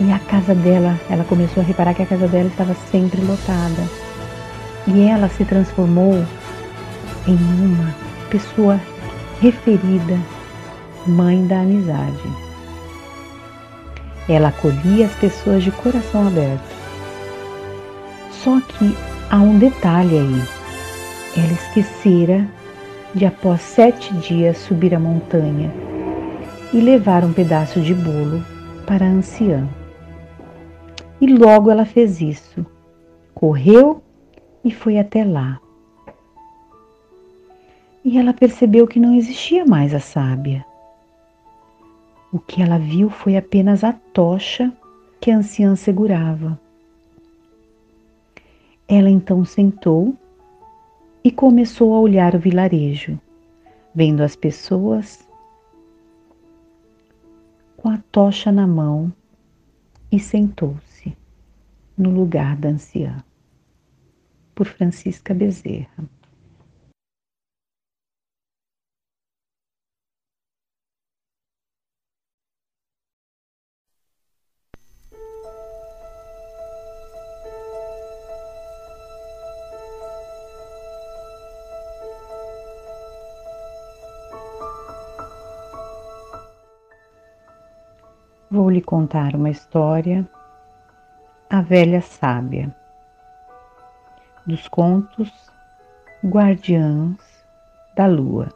e a casa dela, ela começou a reparar que a casa dela estava sempre lotada. E ela se transformou em uma pessoa referida, mãe da amizade. Ela acolhia as pessoas de coração aberto. Só que há um detalhe aí. Ela esquecera de, após sete dias, subir a montanha e levar um pedaço de bolo para a anciã. E logo ela fez isso. Correu e foi até lá. E ela percebeu que não existia mais a sábia. O que ela viu foi apenas a tocha que a anciã segurava. Ela então sentou e começou a olhar o vilarejo, vendo as pessoas com a tocha na mão e sentou-se no lugar da anciã. Por Francisca Bezerra. Vou lhe contar uma história, A Velha Sábia, dos contos Guardiãs da Lua,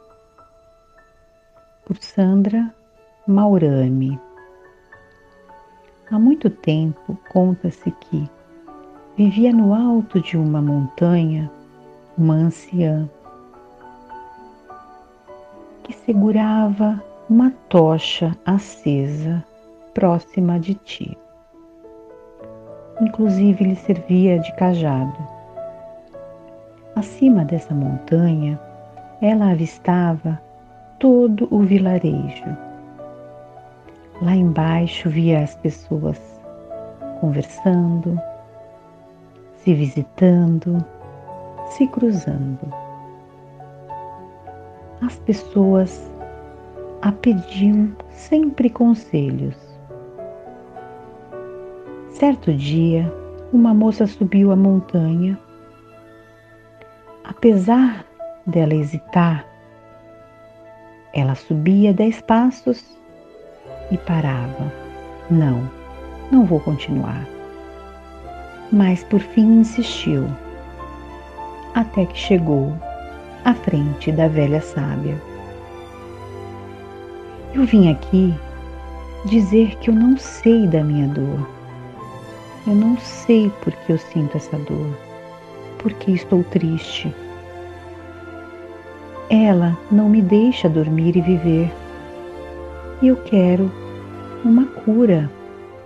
por Sandra Maurani. Há muito tempo conta-se que vivia no alto de uma montanha uma anciã que segurava uma tocha acesa próxima de ti. Inclusive lhe servia de cajado. Acima dessa montanha, ela avistava todo o vilarejo. Lá embaixo via as pessoas conversando, se visitando, se cruzando. As pessoas a pediam sempre conselhos Certo dia, uma moça subiu a montanha. Apesar dela hesitar, ela subia dez passos e parava. Não, não vou continuar. Mas por fim insistiu, até que chegou à frente da velha sábia. Eu vim aqui dizer que eu não sei da minha dor. Eu não sei por que eu sinto essa dor, porque estou triste. Ela não me deixa dormir e viver. E eu quero uma cura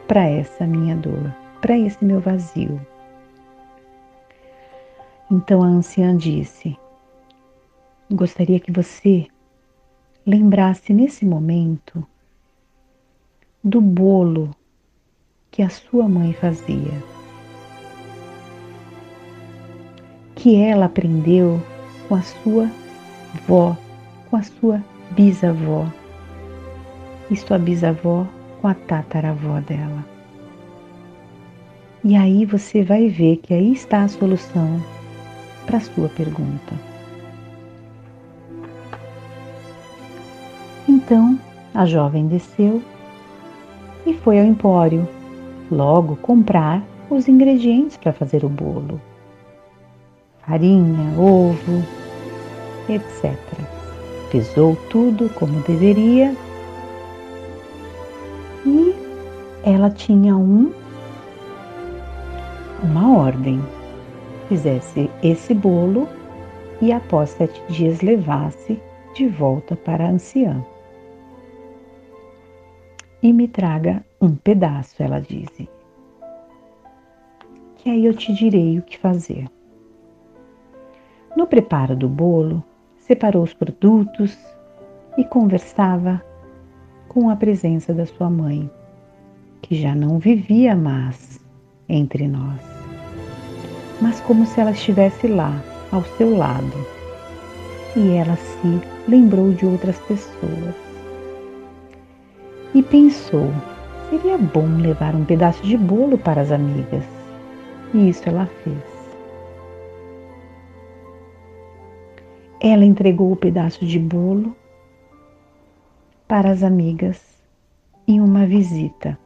para essa minha dor, para esse meu vazio. Então a anciã disse: Gostaria que você lembrasse nesse momento do bolo que a sua mãe fazia, que ela aprendeu com a sua vó, com a sua bisavó e sua bisavó com a tataravó dela. E aí você vai ver que aí está a solução para a sua pergunta. Então a jovem desceu e foi ao empório, logo comprar os ingredientes para fazer o bolo: farinha, ovo, etc. Pesou tudo como deveria e ela tinha um uma ordem. Fizesse esse bolo e após sete dias levasse de volta para a anciã e me traga um pedaço, ela disse. Que aí eu te direi o que fazer. No preparo do bolo, separou os produtos e conversava com a presença da sua mãe, que já não vivia mais entre nós, mas como se ela estivesse lá, ao seu lado. E ela se lembrou de outras pessoas e pensou: seria bom levar um pedaço de bolo para as amigas. E isso ela fez. Ela entregou o pedaço de bolo para as amigas em uma visita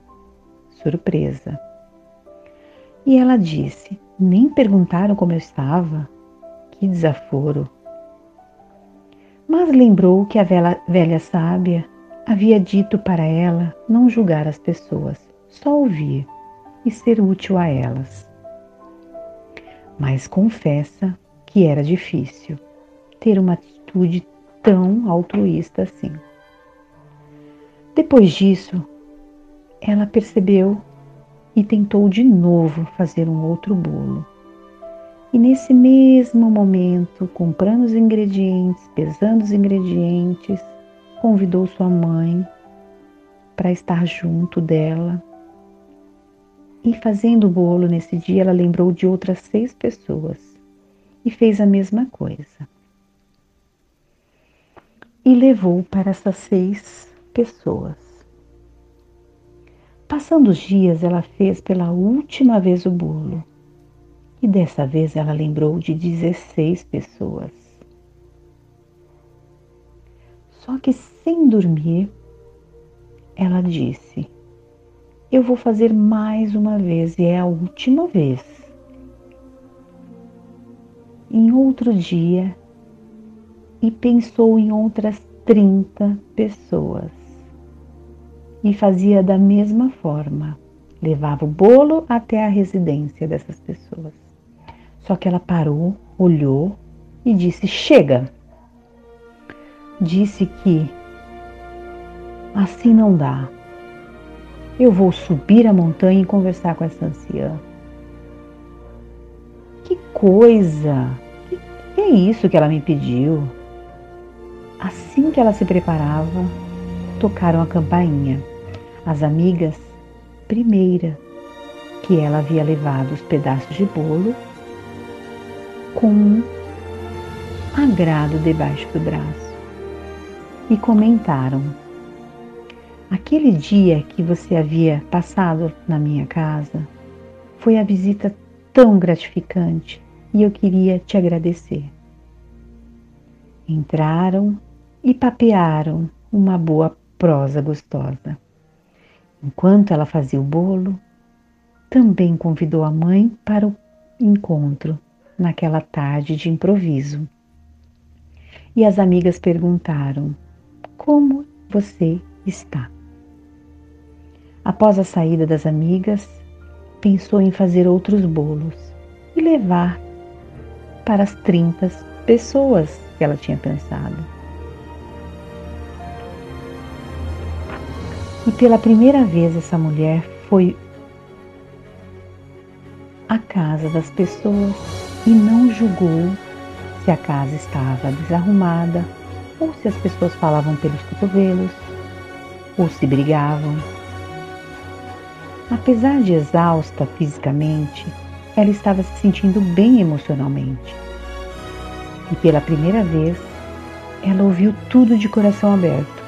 surpresa. E ela disse: Nem perguntaram como eu estava? Que desaforo! Mas lembrou que a velha, velha sábia Havia dito para ela não julgar as pessoas, só ouvir e ser útil a elas. Mas confessa que era difícil ter uma atitude tão altruísta assim. Depois disso, ela percebeu e tentou de novo fazer um outro bolo. E nesse mesmo momento, comprando os ingredientes, pesando os ingredientes, convidou sua mãe para estar junto dela. E fazendo o bolo nesse dia, ela lembrou de outras seis pessoas e fez a mesma coisa. E levou para essas seis pessoas. Passando os dias, ela fez pela última vez o bolo. E dessa vez ela lembrou de 16 pessoas. Só que sem dormir, ela disse: Eu vou fazer mais uma vez e é a última vez. Em outro dia, e pensou em outras 30 pessoas. E fazia da mesma forma. Levava o bolo até a residência dessas pessoas. Só que ela parou, olhou e disse: Chega! Disse que assim não dá. Eu vou subir a montanha e conversar com essa anciã. Que coisa! Que, que é isso que ela me pediu? Assim que ela se preparava, tocaram a campainha. As amigas, primeira que ela havia levado os pedaços de bolo com um agrado debaixo do braço e comentaram: Aquele dia que você havia passado na minha casa foi a visita tão gratificante e eu queria te agradecer. Entraram e papearam uma boa prosa gostosa. Enquanto ela fazia o bolo, também convidou a mãe para o encontro naquela tarde de improviso. E as amigas perguntaram: Como você está? Após a saída das amigas, pensou em fazer outros bolos e levar para as 30 pessoas que ela tinha pensado. E pela primeira vez essa mulher foi à casa das pessoas e não julgou se a casa estava desarrumada ou se as pessoas falavam pelos cotovelos ou se brigavam. Apesar de exausta fisicamente, ela estava se sentindo bem emocionalmente. E pela primeira vez, ela ouviu tudo de coração aberto.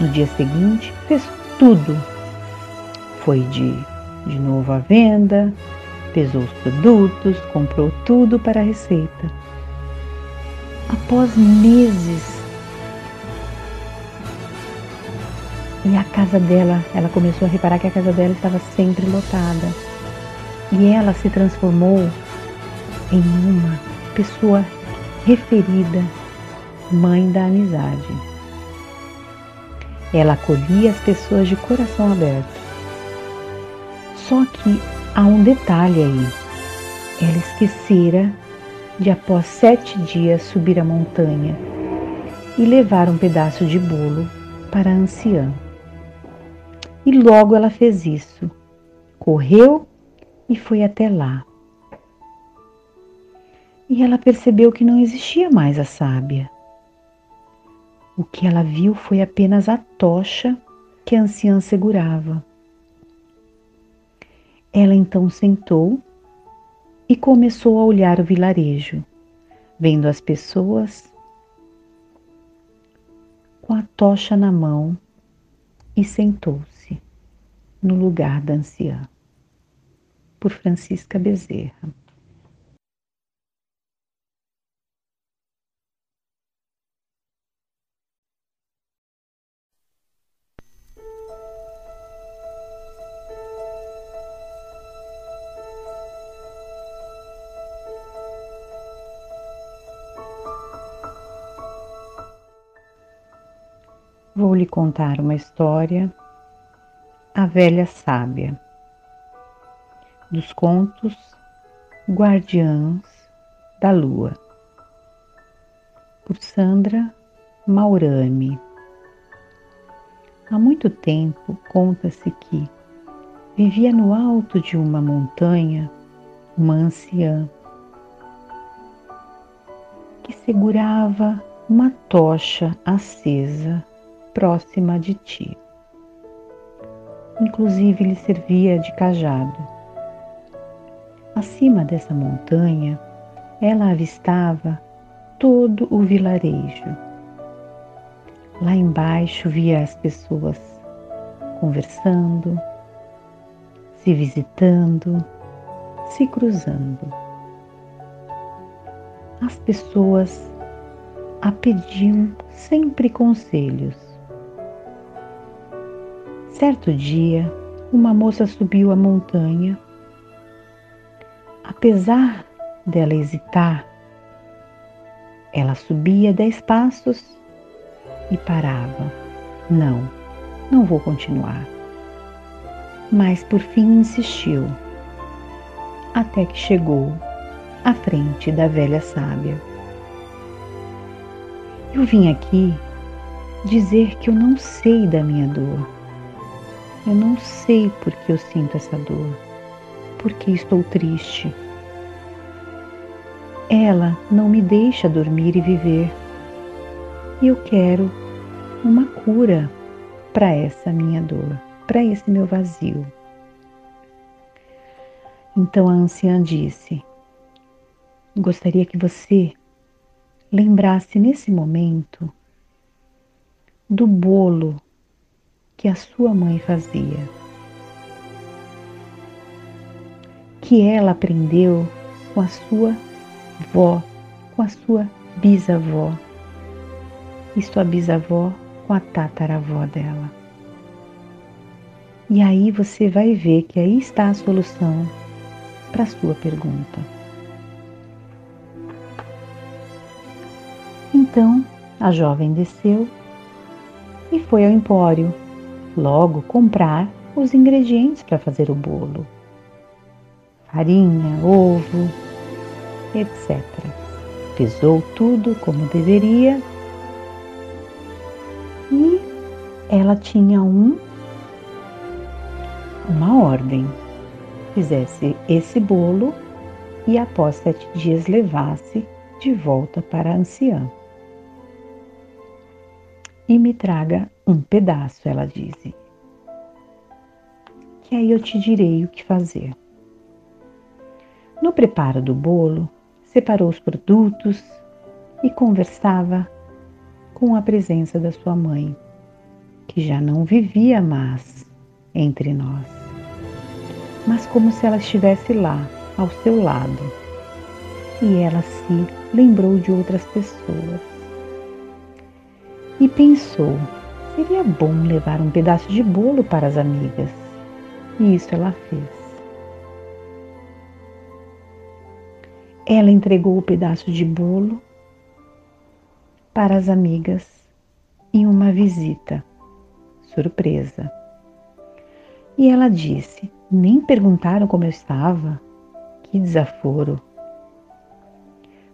No dia seguinte, fez tudo. Foi de, de novo à venda, pesou os produtos, comprou tudo para a receita. Após meses E a casa dela, ela começou a reparar que a casa dela estava sempre lotada. E ela se transformou em uma pessoa referida, mãe da amizade. Ela acolhia as pessoas de coração aberto. Só que há um detalhe aí. Ela esquecera de após sete dias subir a montanha e levar um pedaço de bolo para a anciã. E logo ela fez isso. Correu e foi até lá. E ela percebeu que não existia mais a sábia. O que ela viu foi apenas a tocha que a anciã segurava. Ela então sentou e começou a olhar o vilarejo, vendo as pessoas com a tocha na mão e sentou-se no lugar da anciã. Por Francisca Bezerra. Vou lhe contar uma história a Velha Sábia, dos contos Guardiãs da Lua, por Sandra Maurami. Há muito tempo conta-se que vivia no alto de uma montanha uma anciã que segurava uma tocha acesa próxima de ti inclusive lhe servia de cajado. Acima dessa montanha, ela avistava todo o vilarejo. Lá embaixo via as pessoas conversando, se visitando, se cruzando. As pessoas a pediam sempre conselhos Certo dia, uma moça subiu a montanha. Apesar dela hesitar, ela subia dez passos e parava. Não, não vou continuar. Mas por fim insistiu, até que chegou à frente da velha sábia. Eu vim aqui dizer que eu não sei da minha dor eu não sei por que eu sinto essa dor, porque estou triste. Ela não me deixa dormir e viver. E eu quero uma cura para essa minha dor, para esse meu vazio. Então a anciã disse: Gostaria que você lembrasse nesse momento do bolo que a sua mãe fazia, que ela aprendeu com a sua vó, com a sua bisavó e sua bisavó com a tataravó dela. E aí você vai ver que aí está a solução para a sua pergunta. Então a jovem desceu e foi ao empório, logo comprar os ingredientes para fazer o bolo: farinha, ovo, etc. Pesou tudo como deveria e ela tinha um uma ordem. Fizesse esse bolo e após sete dias levasse de volta para a anciã. E me traga um pedaço, ela disse. Que aí eu te direi o que fazer. No preparo do bolo, separou os produtos e conversava com a presença da sua mãe, que já não vivia mais entre nós mas como se ela estivesse lá, ao seu lado. E ela se lembrou de outras pessoas. E pensou: seria bom levar um pedaço de bolo para as amigas. E isso ela fez. Ela entregou o pedaço de bolo para as amigas em uma visita surpresa. E ela disse: Nem perguntaram como eu estava. Que desaforo.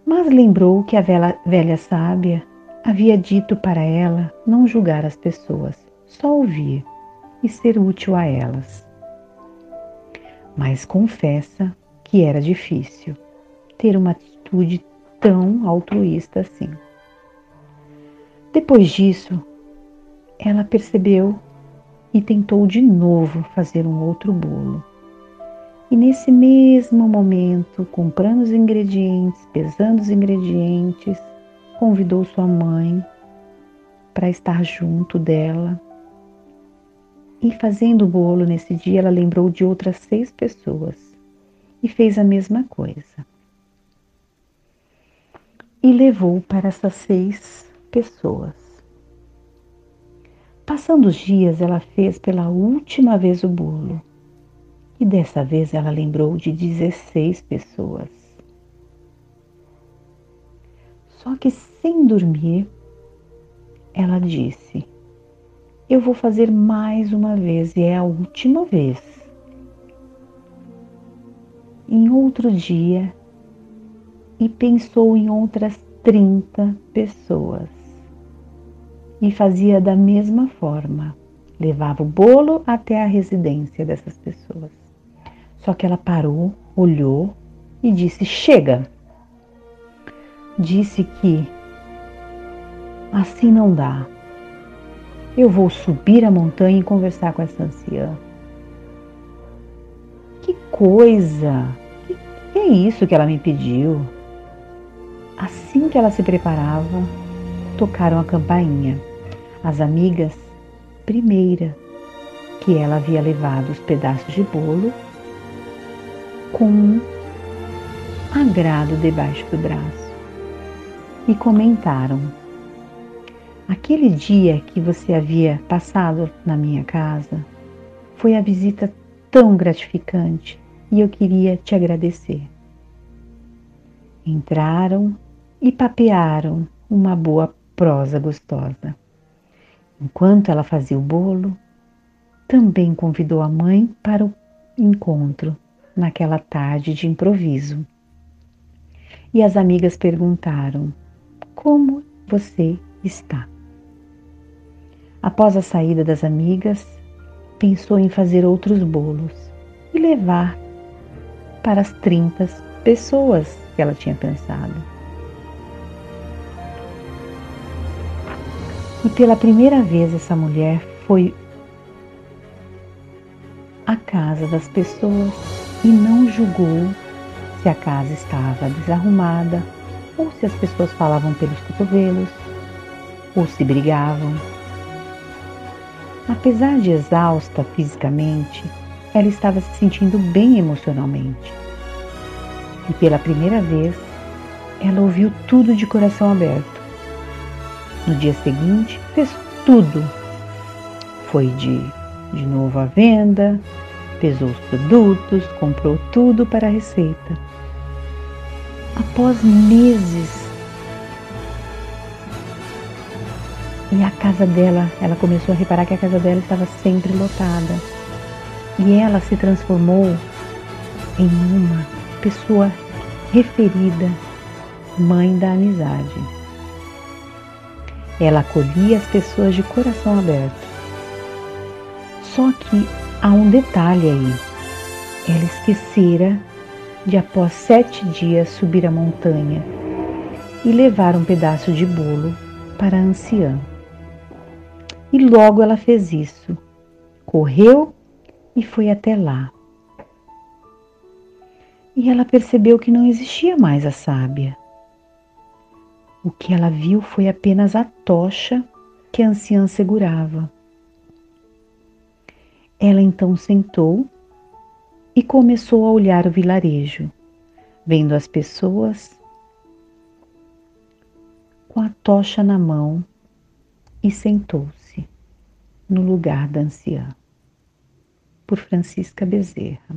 Mas lembrou que a velha, velha sábia havia dito para ela não julgar as pessoas, só ouvir e ser útil a elas. Mas confessa que era difícil ter uma atitude tão altruísta assim. Depois disso, ela percebeu e tentou de novo fazer um outro bolo. E nesse mesmo momento, comprando os ingredientes, pesando os ingredientes, convidou sua mãe para estar junto dela. E fazendo o bolo nesse dia, ela lembrou de outras seis pessoas e fez a mesma coisa. E levou para essas seis pessoas. Passando os dias, ela fez pela última vez o bolo. E dessa vez ela lembrou de 16 pessoas. Só que sem dormir, ela disse: Eu vou fazer mais uma vez e é a última vez. Em outro dia, e pensou em outras 30 pessoas e fazia da mesma forma. Levava o bolo até a residência dessas pessoas. Só que ela parou, olhou e disse: Chega! Disse que assim não dá. Eu vou subir a montanha e conversar com essa anciã. Que coisa! Que é isso que ela me pediu? Assim que ela se preparava, tocaram a campainha. As amigas, primeira que ela havia levado os pedaços de bolo com um agrado debaixo do braço e comentaram: Aquele dia que você havia passado na minha casa foi a visita tão gratificante e eu queria te agradecer. Entraram e papearam uma boa prosa gostosa. Enquanto ela fazia o bolo, também convidou a mãe para o encontro naquela tarde de improviso. E as amigas perguntaram: Como você está? Após a saída das amigas, pensou em fazer outros bolos e levar para as 30 pessoas que ela tinha pensado. E pela primeira vez essa mulher foi à casa das pessoas e não julgou se a casa estava desarrumada ou se as pessoas falavam pelos cotovelos ou se brigavam. Apesar de exausta fisicamente, ela estava se sentindo bem emocionalmente. E pela primeira vez, ela ouviu tudo de coração aberto no dia seguinte, fez tudo. Foi de de novo à venda, pesou os produtos, comprou tudo para a receita. Após meses, e a casa dela, ela começou a reparar que a casa dela estava sempre lotada. E ela se transformou em uma pessoa referida, mãe da amizade. Ela acolhia as pessoas de coração aberto. Só que há um detalhe aí. Ela esquecera de, após sete dias, subir a montanha e levar um pedaço de bolo para a anciã. E logo ela fez isso. Correu e foi até lá. E ela percebeu que não existia mais a sábia. O que ela viu foi apenas a tocha que a anciã segurava. Ela então sentou e começou a olhar o vilarejo, vendo as pessoas com a tocha na mão e sentou-se no lugar da anciã. Por Francisca Bezerra.